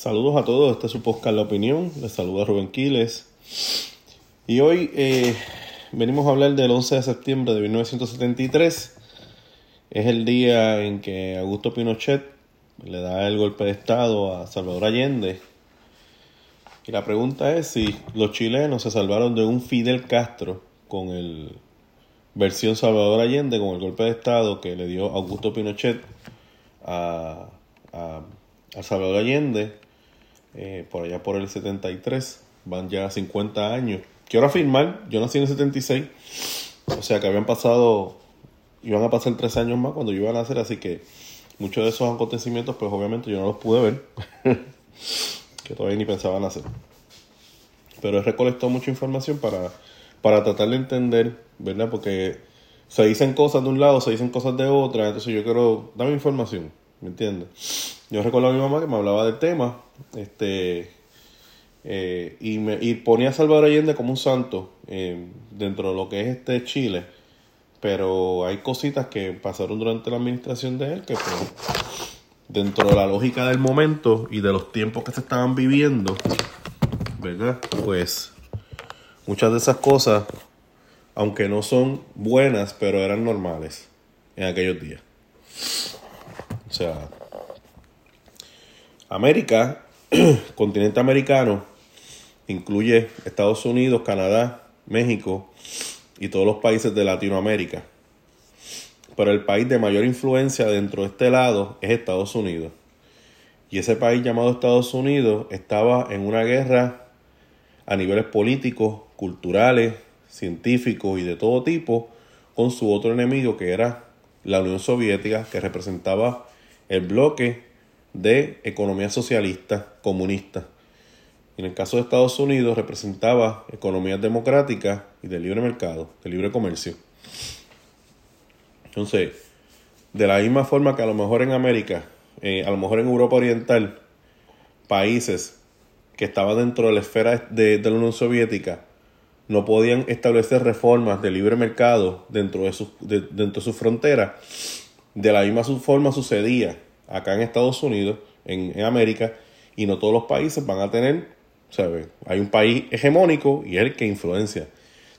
Saludos a todos, este es su podcast La Opinión, les saluda Rubén Quiles. Y hoy eh, venimos a hablar del 11 de septiembre de 1973. Es el día en que Augusto Pinochet le da el golpe de Estado a Salvador Allende. Y la pregunta es si los chilenos se salvaron de un Fidel Castro con el versión Salvador Allende, con el golpe de Estado que le dio Augusto Pinochet a, a, Salvador Allende eh, por allá por el 73. Van ya 50 años. Quiero afirmar, yo nací en el 76, o sea que habían pasado, iban a pasar tres años más cuando yo iba a nacer, así que muchos de esos acontecimientos, pues obviamente yo no los pude ver, que todavía ni pensaba nacer. Pero he recolectado mucha información para, para tratar de entender, ¿verdad? Porque se dicen cosas de un lado, se dicen cosas de otra, entonces yo quiero, dame información, ¿me entiendes? Yo recuerdo a mi mamá que me hablaba del tema, este, eh, y, me, y ponía a Salvador Allende como un santo eh, dentro de lo que es este Chile. Pero hay cositas que pasaron durante la administración de él que pues, dentro de la lógica del momento y de los tiempos que se estaban viviendo, ¿verdad? Pues muchas de esas cosas, aunque no son buenas, pero eran normales en aquellos días. O sea, América, continente americano, incluye Estados Unidos, Canadá, México y todos los países de Latinoamérica. Pero el país de mayor influencia dentro de este lado es Estados Unidos. Y ese país llamado Estados Unidos estaba en una guerra a niveles políticos, culturales, científicos y de todo tipo con su otro enemigo que era la Unión Soviética, que representaba el bloque de economía socialista, comunista. En el caso de Estados Unidos representaba economías democráticas y de libre mercado, de libre comercio. Entonces, de la misma forma que a lo mejor en América, eh, a lo mejor en Europa Oriental, países que estaban dentro de la esfera de, la Unión Soviética no podían establecer reformas de libre mercado dentro de sus dentro de sus fronteras, de la misma forma sucedía acá en Estados Unidos, en, en América, y no todos los países van a tener hay un país hegemónico y es el que influencia.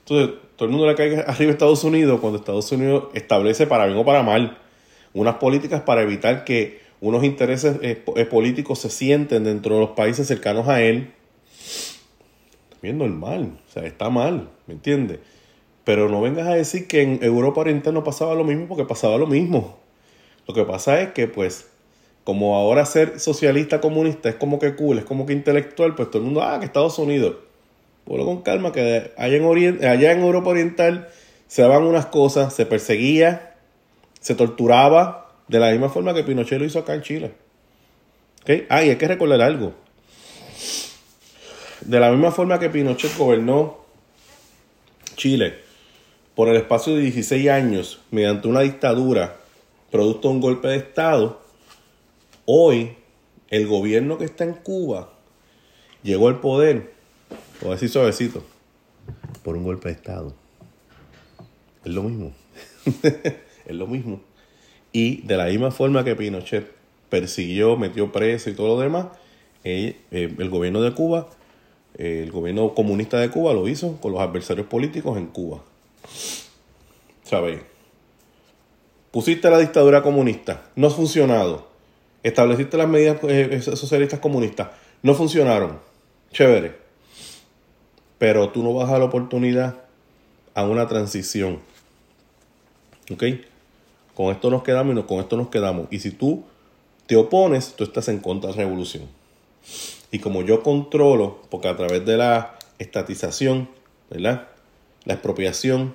Entonces, todo el mundo le cae arriba a Estados Unidos cuando Estados Unidos establece para bien o para mal unas políticas para evitar que unos intereses eh, eh, políticos se sienten dentro de los países cercanos a él. Bien normal, o sea, está mal, ¿me entiendes? Pero no vengas a decir que en Europa Oriental no pasaba lo mismo porque pasaba lo mismo. Lo que pasa es que, pues, como ahora ser socialista comunista es como que cool, es como que intelectual, pues todo el mundo, ah, que Estados Unidos. Ponlo con calma, que allá en, allá en Europa Oriental se daban unas cosas, se perseguía, se torturaba, de la misma forma que Pinochet lo hizo acá en Chile. ¿Okay? Ah, hay que recordar algo. De la misma forma que Pinochet gobernó Chile por el espacio de 16 años mediante una dictadura, producto de un golpe de Estado, Hoy, el gobierno que está en Cuba llegó al poder, a decir suavecito, por un golpe de Estado. Es lo mismo. es lo mismo. Y de la misma forma que Pinochet persiguió, metió preso y todo lo demás, eh, eh, el gobierno de Cuba, eh, el gobierno comunista de Cuba lo hizo con los adversarios políticos en Cuba. ¿Sabes? Pusiste la dictadura comunista, no ha funcionado estableciste las medidas eh, socialistas comunistas, no funcionaron, chévere, pero tú no vas a dar la oportunidad a una transición. ¿Ok? Con esto nos quedamos y con esto nos quedamos. Y si tú te opones, tú estás en contra de la revolución. Y como yo controlo, porque a través de la estatización, ¿verdad? La expropiación,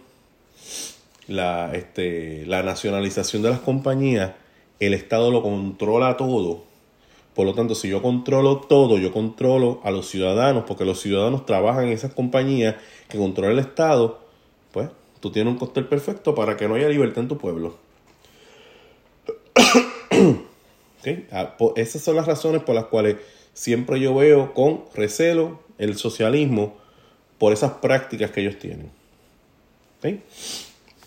la, este, la nacionalización de las compañías, el Estado lo controla todo. Por lo tanto, si yo controlo todo, yo controlo a los ciudadanos, porque los ciudadanos trabajan en esas compañías que controla el Estado, pues tú tienes un cóctel perfecto para que no haya libertad en tu pueblo. Ah, esas son las razones por las cuales siempre yo veo con recelo el socialismo por esas prácticas que ellos tienen.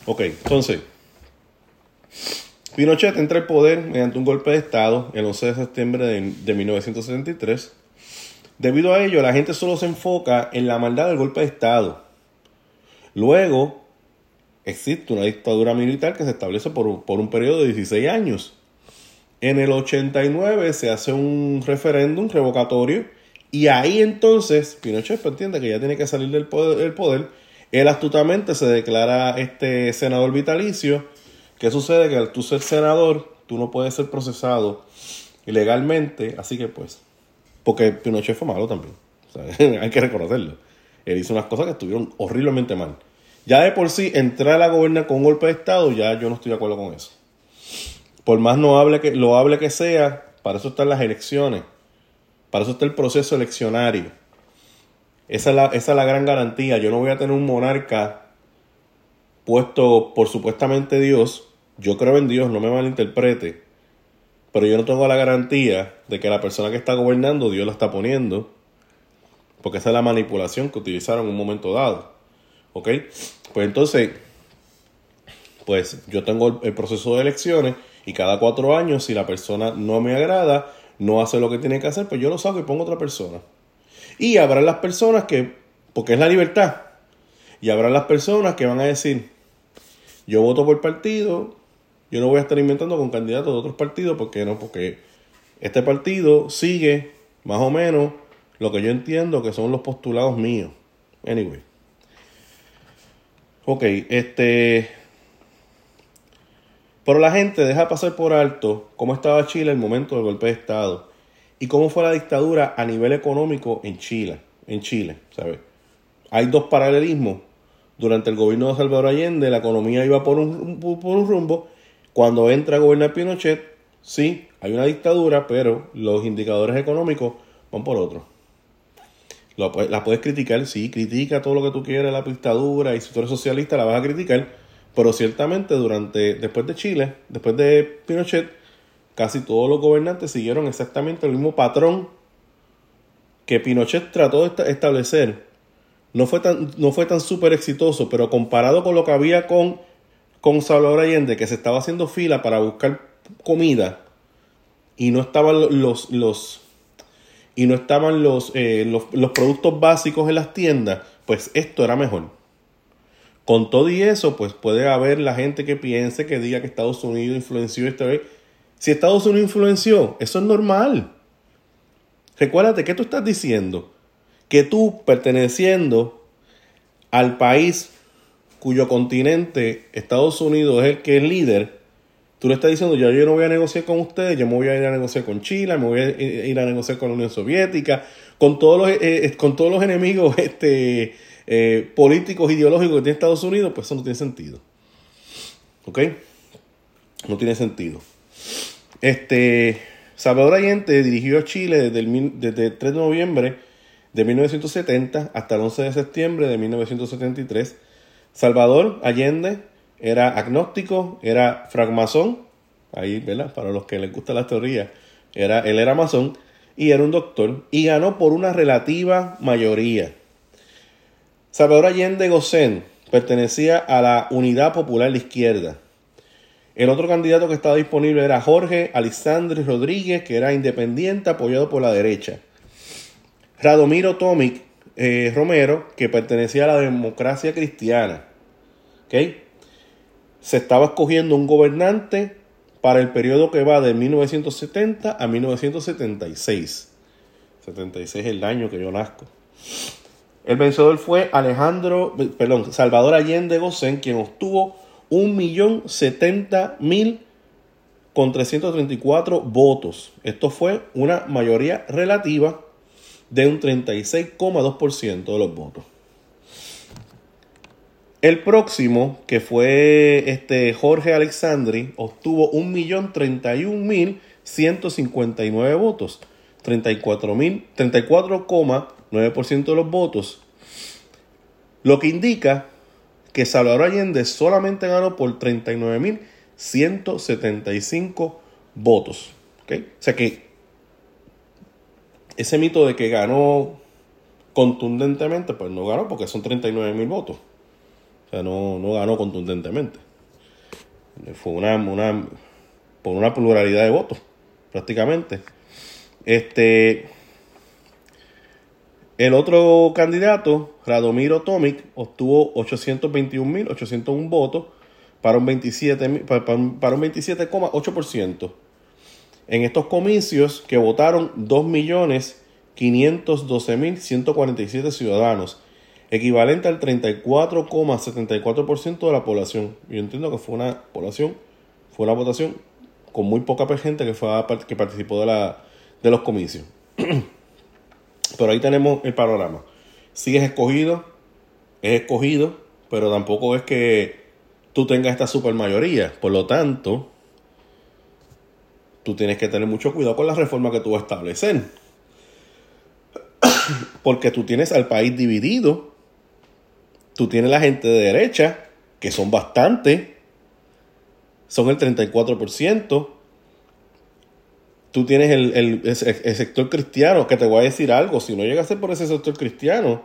Ok, entonces, Pinochet entra al poder mediante un golpe de Estado el 11 de septiembre de, de 1973. Debido a ello, la gente solo se enfoca en la maldad del golpe de Estado. Luego, existe una dictadura militar que se establece por, por, un periodo de 16 años. En el 89 se hace un referéndum revocatorio y ahí entonces Pinochet entiende que ya tiene que salir del poder, del poder. Él astutamente se declara este senador vitalicio. ¿Qué sucede? Que al tú ser senador, tú no puedes ser procesado ilegalmente, así que pues, porque Pinochet fue malo también, hay que reconocerlo. Él hizo unas cosas que estuvieron horriblemente mal. Ya de por sí, entrar a la goberna con un golpe de Estado, ya yo no estoy de acuerdo con eso. Por más no hable que, lo hable que sea, para eso están las elecciones. Para eso está el proceso eleccionario. Esa es, la, esa es la gran garantía. Yo no voy a tener un monarca puesto por supuestamente Dios. Yo creo en Dios, no me malinterprete. Pero yo no tengo la garantía de que la persona que está gobernando, Dios la está poniendo. Porque esa es la manipulación que utilizaron en un momento dado. ¿Ok? Pues entonces, pues yo tengo el proceso de elecciones y cada cuatro años, si la persona no me agrada, no hace lo que tiene que hacer, pues yo lo saco y pongo otra persona. Y habrá las personas que, porque es la libertad, y habrá las personas que van a decir, yo voto por partido, yo no voy a estar inventando con candidatos de otros partidos, porque no, porque este partido sigue más o menos lo que yo entiendo que son los postulados míos. Anyway. Ok, este. Pero la gente deja pasar por alto cómo estaba Chile en el momento del golpe de Estado y cómo fue la dictadura a nivel económico en Chile. En Chile, ¿sabes? Hay dos paralelismos. Durante el gobierno de Salvador Allende la economía iba por un, por un rumbo. Cuando entra a gobernar Pinochet, sí, hay una dictadura, pero los indicadores económicos van por otro. La puedes criticar, sí, critica todo lo que tú quieras, la dictadura, y si tú eres socialista la vas a criticar, pero ciertamente durante, después de Chile, después de Pinochet, casi todos los gobernantes siguieron exactamente el mismo patrón que Pinochet trató de establecer. No fue tan, no fue tan súper exitoso, pero comparado con lo que había con, con Salvador Allende, que se estaba haciendo fila para buscar comida y no estaban los, los y no estaban los, eh, los, los productos básicos en las tiendas, pues esto era mejor. Con todo y eso, pues puede haber la gente que piense, que diga que Estados Unidos influenció esta vez. Si Estados Unidos influenció, eso es normal. Recuérdate, ¿qué tú estás diciendo? Que tú, perteneciendo al país cuyo continente Estados Unidos es el que es líder, tú le estás diciendo, ya yo no voy a negociar con ustedes, yo me voy a ir a negociar con Chile, me voy a ir a negociar con la Unión Soviética, con todos los, eh, eh, con todos los enemigos este, eh, políticos, ideológicos que tiene Estados Unidos, pues eso no tiene sentido. ¿Ok? No tiene sentido. Este, Salvador Allende dirigió a Chile desde el, desde el 3 de noviembre de 1970 hasta el 11 de septiembre de 1973. Salvador Allende era agnóstico, era fragmasón, ahí, ¿verdad? Para los que les gusta la teoría, era, él era masón y era un doctor y ganó por una relativa mayoría. Salvador Allende Gosén pertenecía a la Unidad Popular de Izquierda. El otro candidato que estaba disponible era Jorge Alexandre Rodríguez, que era independiente apoyado por la derecha. Radomiro Tomic eh, Romero, que pertenecía a la democracia cristiana. Se estaba escogiendo un gobernante para el periodo que va de 1970 a 1976. 76 es el año que yo nazco. El vencedor fue Alejandro, perdón, Salvador Allende Gosén, quien obtuvo 1.070.000 con 334 votos. Esto fue una mayoría relativa de un 36,2% de los votos. El próximo, que fue este Jorge Alexandri, obtuvo 1.031.159 votos, 34,9% de los votos, lo que indica que Salvador Allende solamente ganó por 39.175 votos. O sea que ese mito de que ganó contundentemente, pues no ganó porque son 39.000 votos. O sea, no, no ganó contundentemente. Fue una, una, por una pluralidad de votos, prácticamente. Este, el otro candidato, Radomiro Tomic, obtuvo 821.801 votos para un 27,8%. Para un 27,8%. En estos comicios que votaron 2.512.147 ciudadanos, equivalente al 34,74% de la población. Yo entiendo que fue una población, fue una votación con muy poca gente que, fue que participó de, la, de los comicios. pero ahí tenemos el panorama. Si es escogido, es escogido, pero tampoco es que tú tengas esta super mayoría. Por lo tanto, tú tienes que tener mucho cuidado con la reforma que tú vas a establecer. Porque tú tienes al país dividido. Tú tienes la gente de derecha, que son bastante. Son el 34%. Tú tienes el, sector cristiano, que te voy a decir algo. Si no llega a ser por ese sector cristiano,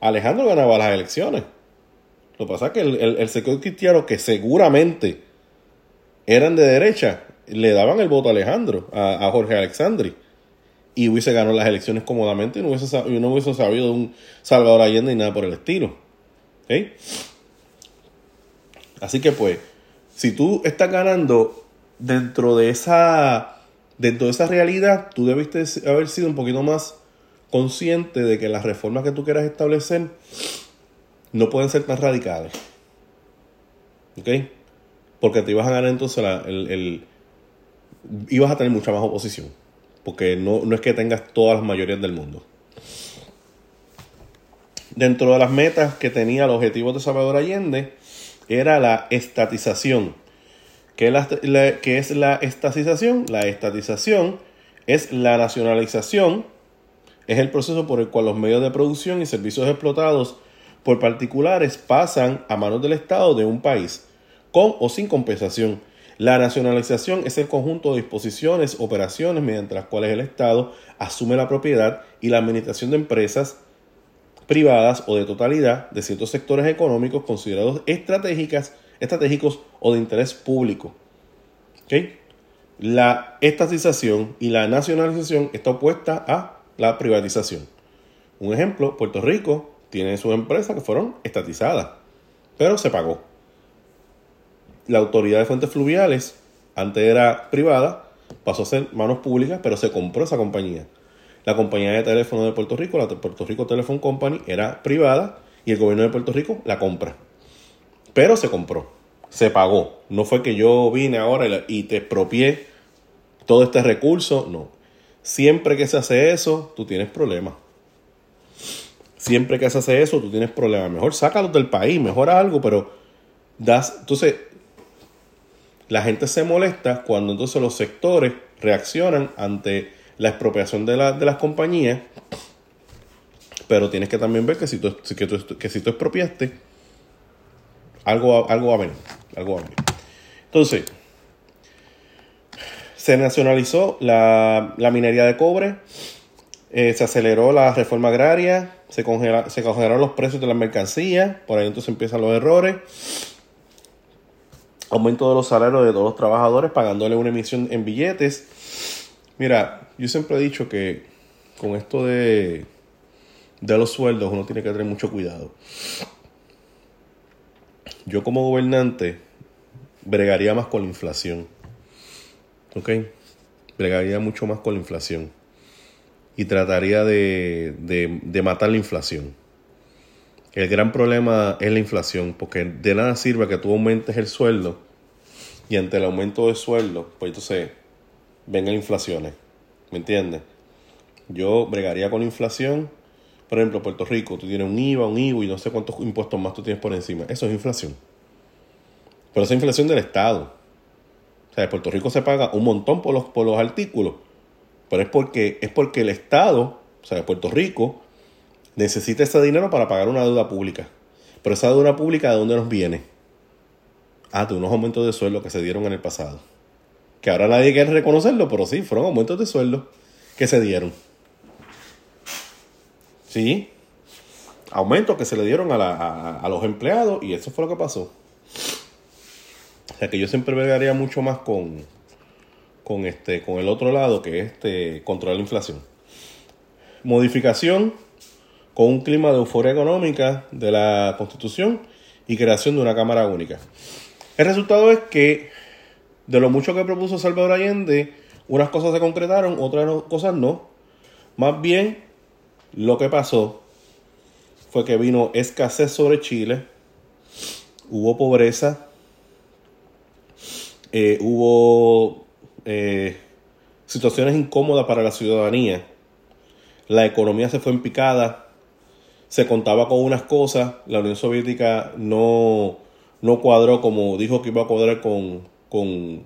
Alejandro ganaba las elecciones. Lo que pasa es que el, sector cristiano, que seguramente eran de derecha, le daban el voto a Alejandro, a, Jorge Alexandri, y hubiese ganado las elecciones cómodamente y no hubiese, no hubiese sabido de un Salvador Allende y nada por el estilo. Así que pues, si tú estás ganando dentro de esa dentro de esa realidad, tú debiste haber sido un poquito más consciente de que las reformas que tú quieras establecer no pueden ser tan radicales. ¿Ok? Porque te ibas a ganar entonces el, ibas a tener mucha más oposición. Porque no, no es que tengas todas las mayorías del mundo. Dentro de las metas que tenía los objetivos de Salvador Allende era la estatización. ¿Qué ¿Qué es la estatización? La estatización es la nacionalización, es el proceso por el cual los medios de producción y servicios explotados por particulares pasan a manos del Estado de un país, con o sin compensación la nacionalización es el conjunto de disposiciones, operaciones mediante las cuales el Estado asume la propiedad y la administración de empresas privadas o de totalidad de ciertos sectores económicos considerados estratégicas, estratégicos o de interés público. La estatización y la nacionalización está opuesta a la privatización. Un ejemplo, Puerto Rico tiene sus empresas que fueron estatizadas, pero se pagó la autoridad de fuentes fluviales, antes era privada, pasó a ser manos públicas, pero se compró esa compañía. La compañía de teléfono de Puerto Rico, la Puerto Rico Telephone Company, era privada y el gobierno de Puerto Rico la compra. Pero se compró, se pagó. No fue que yo vine ahora y te expropié todo este recurso, no. Siempre que se hace eso, tú tienes problemas. Siempre que se hace eso, tú tienes problemas. Mejor sácalo del país, mejor algo, pero das. Entonces, la gente se molesta cuando entonces los sectores reaccionan ante la expropiación de, las compañías, pero tienes que también ver que si tú, que si tú expropiaste, algo, algo va a venir, algo va a venir. Entonces, se nacionalizó la, minería de cobre, eh, se aceleró la reforma agraria, se, se congelaron los precios de las mercancías, por ahí entonces empiezan los errores aumento de los salarios de todos los trabajadores, pagándole una emisión en billetes. Mira, yo siempre he dicho que con esto de, de los sueldos uno tiene que tener mucho cuidado. Yo como gobernante bregaría más con la inflación. ¿Ok? Bregaría mucho más con la inflación. Y trataría de, de, de matar la inflación. El gran problema es la inflación, porque de nada sirve que tú aumentes el sueldo y ante el aumento de sueldo, pues entonces vengan inflaciones. ¿Me entiendes? Yo bregaría con inflación. Por ejemplo, Puerto Rico, tú tienes un IVA, un IVA y no sé cuántos impuestos más tú tienes por encima. Eso es inflación. Pero esa es inflación del Estado. O sea, Puerto Rico se paga un montón por los, por los artículos. Pero es porque, es porque el Estado, o sea, Puerto Rico, necesita ese dinero para pagar una deuda pública. Pero esa deuda pública, ¿de dónde nos viene? Ah, de unos aumentos de sueldo que se dieron en el pasado. Que ahora nadie quiere reconocerlo, pero sí, fueron aumentos de sueldo que se dieron. Sí, aumentos que se le dieron a, los empleados y eso fue lo que pasó. O sea que yo siempre vería mucho más con, con, este, con el otro lado, que es este, controlar la inflación. Modificación con un clima de euforia económica de la Constitución y creación de una Cámara Única. El resultado es que de lo mucho que propuso Salvador Allende, unas cosas se concretaron, otras cosas no. Más bien, lo que pasó fue que vino escasez sobre Chile, hubo pobreza, eh, hubo eh, situaciones incómodas para la ciudadanía, la economía se fue en picada, se contaba con unas cosas, la Unión Soviética no, no cuadró como dijo que iba a cuadrar con, con,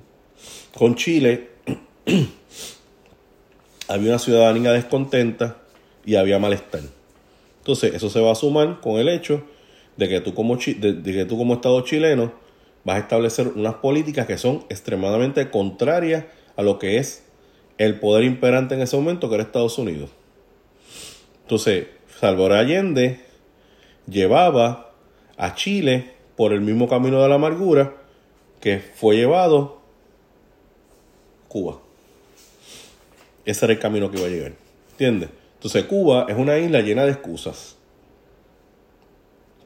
con Chile, había una ciudadanía descontenta y había malestar. Entonces, eso se va a sumar con el hecho de que tú como, de, que tú como Estado chileno vas a establecer unas políticas que son extremadamente contrarias a lo que es el poder imperante en ese momento, que era Estados Unidos. Entonces, Salvador Allende llevaba a Chile por el mismo camino de la amargura que fue llevado Cuba. Ese era el camino que iba a llegar. ¿Entiendes? Entonces Cuba es una isla llena de excusas.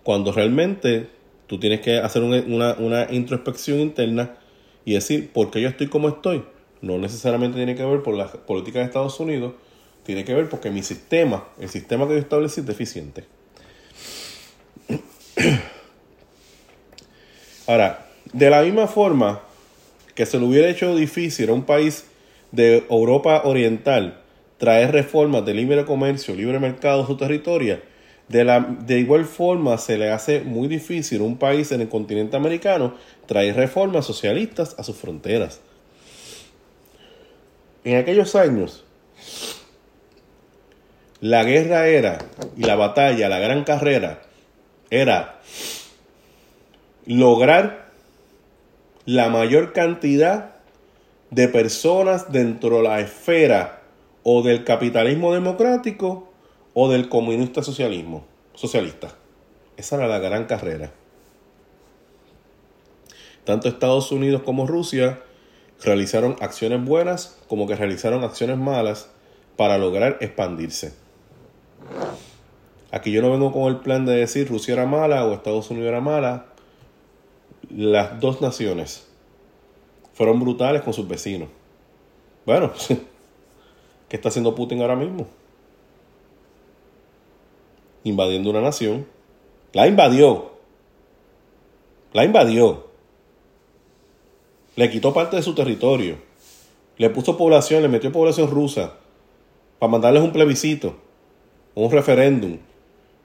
Cuando realmente tú tienes que hacer una, una, introspección interna y decir, ¿por qué yo estoy como estoy? No necesariamente tiene que ver por la política de Estados Unidos, tiene que ver porque mi sistema, el sistema que yo establecí es deficiente. Ahora, de la misma forma que se le hubiera hecho difícil a un país de Europa Oriental traer reformas de libre comercio, libre mercado a su territorio, de, la, de igual forma se le hace muy difícil a un país en el continente americano traer reformas socialistas a sus fronteras. En aquellos años, la guerra era, y la batalla, la gran carrera, era lograr la mayor cantidad de personas dentro de la esfera o del capitalismo democrático o del comunista socialismo, socialista. Esa era la gran carrera. Tanto Estados Unidos como Rusia realizaron acciones buenas como que realizaron acciones malas para lograr expandirse. Aquí yo no vengo con el plan de decir Rusia era mala o Estados Unidos era mala. Las dos naciones fueron brutales con sus vecinos. Bueno, ¿Qué está haciendo Putin ahora mismo? Invadiendo una nación. La invadió. La invadió. Le quitó parte de su territorio. Le puso población, le metió población rusa. Para mandarles un plebiscito. Un referéndum.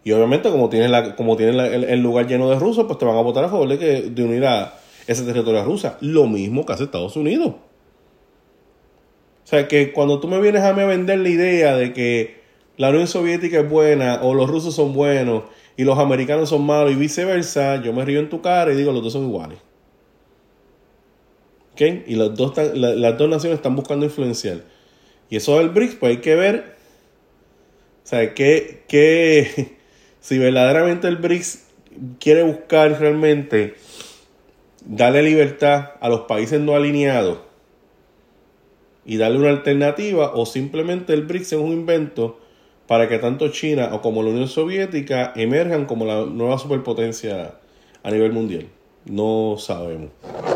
Y obviamente como tienen, la, como tienen el, lugar lleno de rusos, pues te van a votar a favor de, que, de unir a ese territorio a Rusia. Lo mismo que hace Estados Unidos. O sea, que cuando tú me vienes a mí a vender la idea de que la Unión Soviética es buena o los rusos son buenos y los americanos son malos y viceversa, yo me río en tu cara y digo los dos son iguales. ¿Ok? Y las dos, las dos naciones están buscando influenciar. Y eso del BRICS, pues hay que ver, o sea, que, que si verdaderamente el BRICS quiere buscar realmente darle libertad a los países no alineados y darle una alternativa o simplemente el BRICS es un invento para que tanto China o como la Unión Soviética emerjan como la nueva superpotencia a nivel mundial. No sabemos.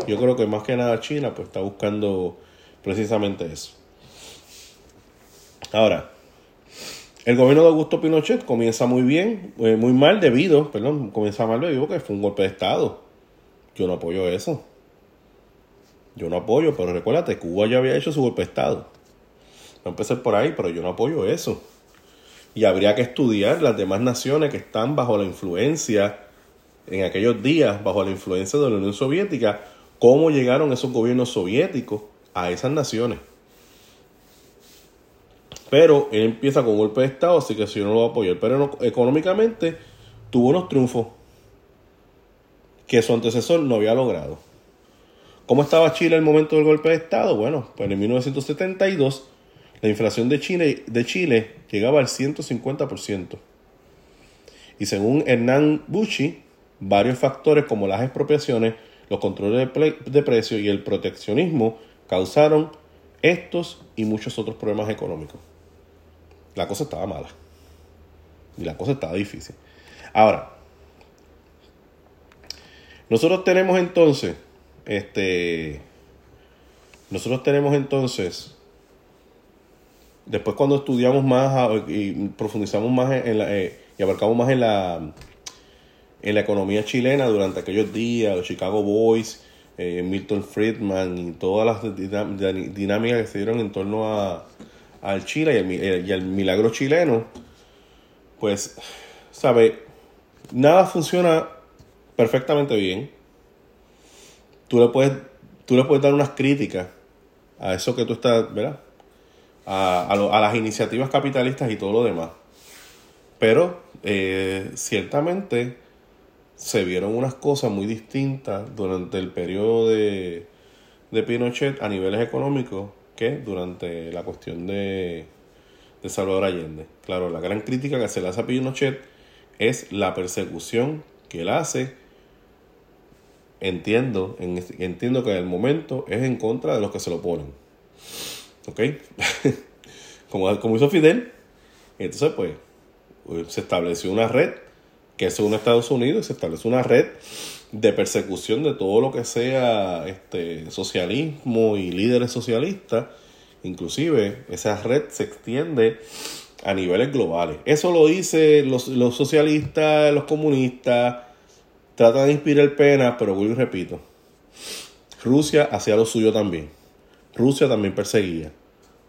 Yo creo que más que nada China pues está buscando precisamente eso. Ahora, el gobierno de Augusto Pinochet comienza muy bien, eh, muy mal debido, perdón, comienza mal debido que fue un golpe de Estado. Yo no apoyo eso. Yo no apoyo, pero recuérdate, Cuba ya había hecho su golpe de Estado. No empecé por ahí, pero yo no apoyo eso. Y habría que estudiar las demás naciones que están bajo la influencia, en aquellos días, bajo la influencia de la Unión Soviética, cómo llegaron esos gobiernos soviéticos a esas naciones. Pero él empieza con golpe de Estado, así que si yo no lo voy a apoyar. Pero económicamente tuvo unos triunfos que su antecesor no había logrado. ¿Cómo estaba Chile el momento del golpe de Estado? Bueno, pues en 1972 la inflación de Chile, de Chile llegaba al 150%. Y según Hernán Bucci, varios factores como las expropiaciones, los controles de, precios y el proteccionismo causaron estos y muchos otros problemas económicos. La cosa estaba mala. Y la cosa estaba difícil. Ahora, nosotros tenemos entonces, este, nosotros tenemos entonces, después cuando estudiamos más y profundizamos más en la, eh, y abarcamos más en la, en la economía chilena durante aquellos días, los Chicago Boys, eh, Milton Friedman y todas las dinámicas que se dieron en torno a, al Chile y al, y al milagro chileno, pues, sabe, nada funciona perfectamente bien. Tú le puedes, tú le puedes dar unas críticas a eso que tú estás, ¿verdad? A, a, las iniciativas capitalistas y todo lo demás. Pero eh, ciertamente se vieron unas cosas muy distintas durante el periodo de, de Pinochet a niveles económicos que durante la cuestión de, de Salvador Allende. Claro, la gran crítica que se le hace a Pinochet es la persecución que él hace entiendo, entiendo que en el momento es en contra de los que se lo oponen. ¿Ok? como, como hizo Fidel. Entonces, pues, se estableció una red, que según Estados Unidos, se estableció una red de persecución de todo lo que sea este socialismo y líderes socialistas. Inclusive, esa red se extiende a niveles globales. Eso lo dice los, los socialistas, los comunistas, trata de inspirar pena, pero vuelvo y repito, Rusia hacía lo suyo también. Rusia también perseguía.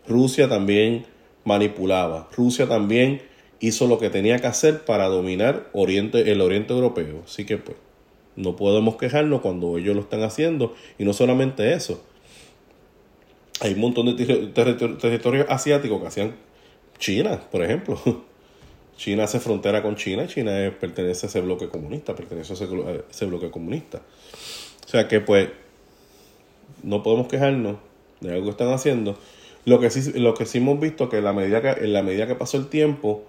Rusia también manipulaba. Rusia también hizo lo que tenía que hacer para dominar Oriente, el Oriente Europeo. Así que pues, no podemos quejarnos cuando ellos lo están haciendo. Y no solamente eso. Hay un montón de territorios asiáticos que hacían China, por ejemplo. China hace frontera con China y China pertenece a ese bloque comunista, pertenece a ese, bloque comunista. O sea que pues no podemos quejarnos de algo que están haciendo. Lo que sí, lo que sí hemos visto que, la medida que en la medida que pasó el tiempo,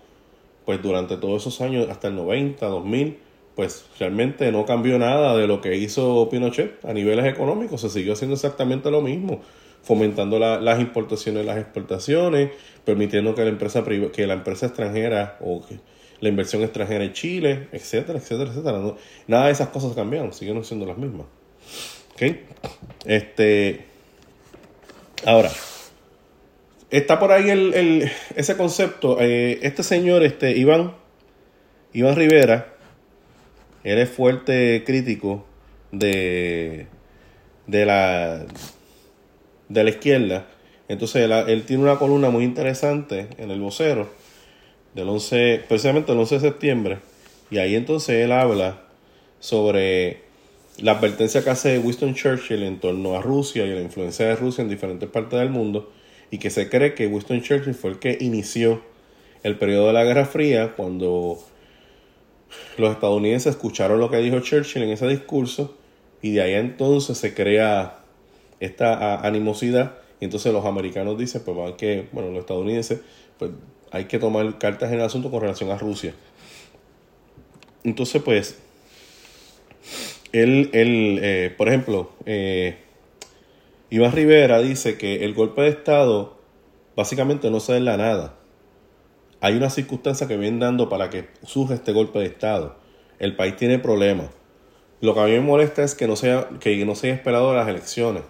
pues durante todos esos años, hasta el 90, 2000, pues realmente no cambió nada de lo que hizo Pinochet a niveles económicos, se siguió haciendo exactamente lo mismo fomentando las importaciones y las exportaciones, permitiendo que la empresa que la empresa extranjera o la inversión extranjera en Chile, etcétera, etcétera, etcétera. nada de esas cosas cambiaron, siguen siendo las mismas. ¿Ok? Este. Ahora, está por ahí el, ese concepto. Eh, este señor, este Iván, Iván Rivera, él es fuerte crítico de, de la de la izquierda. Entonces él, tiene una columna muy interesante en el vocero, del 11, precisamente el 11 de septiembre, y ahí entonces él habla sobre la advertencia que hace Winston Churchill en torno a Rusia y la influencia de Rusia en diferentes partes del mundo, y que se cree que Winston Churchill fue el que inició el periodo de la Guerra Fría cuando los estadounidenses escucharon lo que dijo Churchill en ese discurso y de ahí entonces se crea esta animosidad y entonces los americanos dicen, pues van que, bueno, los estadounidenses, pues hay que tomar cartas en el asunto con relación a Rusia. Entonces, pues, él, él eh, por ejemplo, eh, Iván Rivera dice que el golpe de Estado básicamente no se da en la nada. Hay una circunstancia que viene dando para que surja este golpe de Estado. El país tiene problemas. Lo que a mí me molesta es que no, sea, que no se haya esperado las elecciones.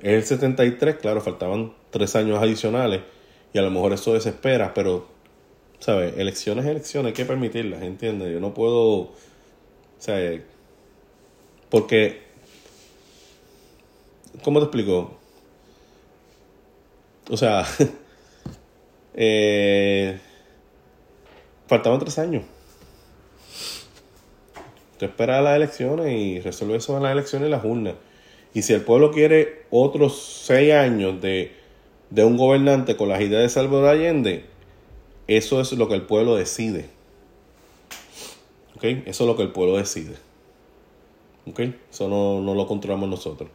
En el 73, claro, faltaban tres años adicionales y a lo mejor eso desespera, pero, ¿sabes? Elecciones, elecciones, hay que permitirlas, ¿entiendes? Yo no puedo, o sea, porque, ¿cómo te explico? O sea, eh, faltaban tres años. Tú esperas las elecciones y resuelve eso en las elecciones y las urnas. Y si el pueblo quiere otros seis años de, un gobernante con las ideas de Salvador Allende, eso es lo que el pueblo decide. ¿Ok? Eso es lo que el pueblo decide. ¿Ok? Eso no, no lo controlamos nosotros.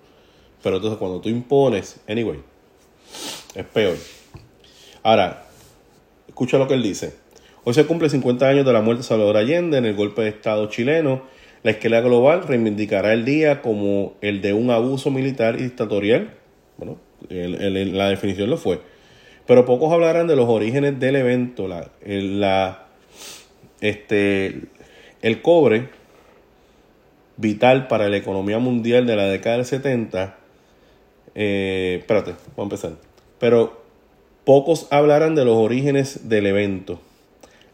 Pero entonces cuando tú impones, anyway, es peor. Ahora, escucha lo que él dice. Hoy se cumple 50 años de la muerte de Salvador Allende en el golpe de Estado chileno la izquierda global reivindicará el día como el de un abuso militar y dictatorial. Bueno, la definición lo fue. Pero pocos hablarán de los orígenes del evento. La, la, este, el cobre, vital para la economía mundial de la década del 70. Eh, espérate, vamos a empezar. Pero pocos hablarán de los orígenes del evento.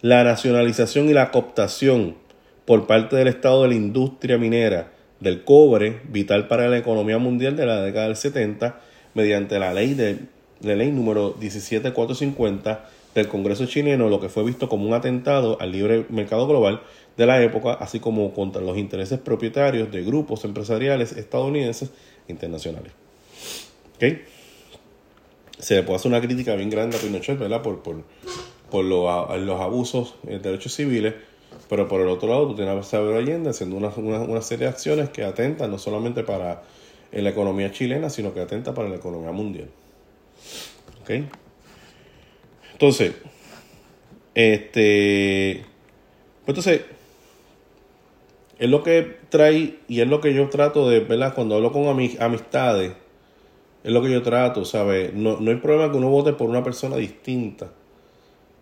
La nacionalización y la cooptación por parte del Estado de la industria minera del cobre, vital para la economía mundial de la década del 70, mediante la ley de, ley número 17450 del Congreso chileno, lo que fue visto como un atentado al libre mercado global de la época, así como contra los intereses propietarios de grupos empresariales estadounidenses e internacionales. ¿Okay? Se le puede hacer una crítica bien grande a Pinochet, ¿verdad? Por, por, por los abusos en derechos civiles, pero por el otro lado tú tienes a Isabel Allende haciendo una, una, serie de acciones que atentan no solamente para la economía chilena, sino que atenta para la economía mundial. ¿Ok? Entonces, este, pues entonces, es lo que trae y es lo que yo trato de, ¿verdad? Cuando hablo con amistades, es lo que yo trato, ¿sabes? No, no hay problema que uno vote por una persona distinta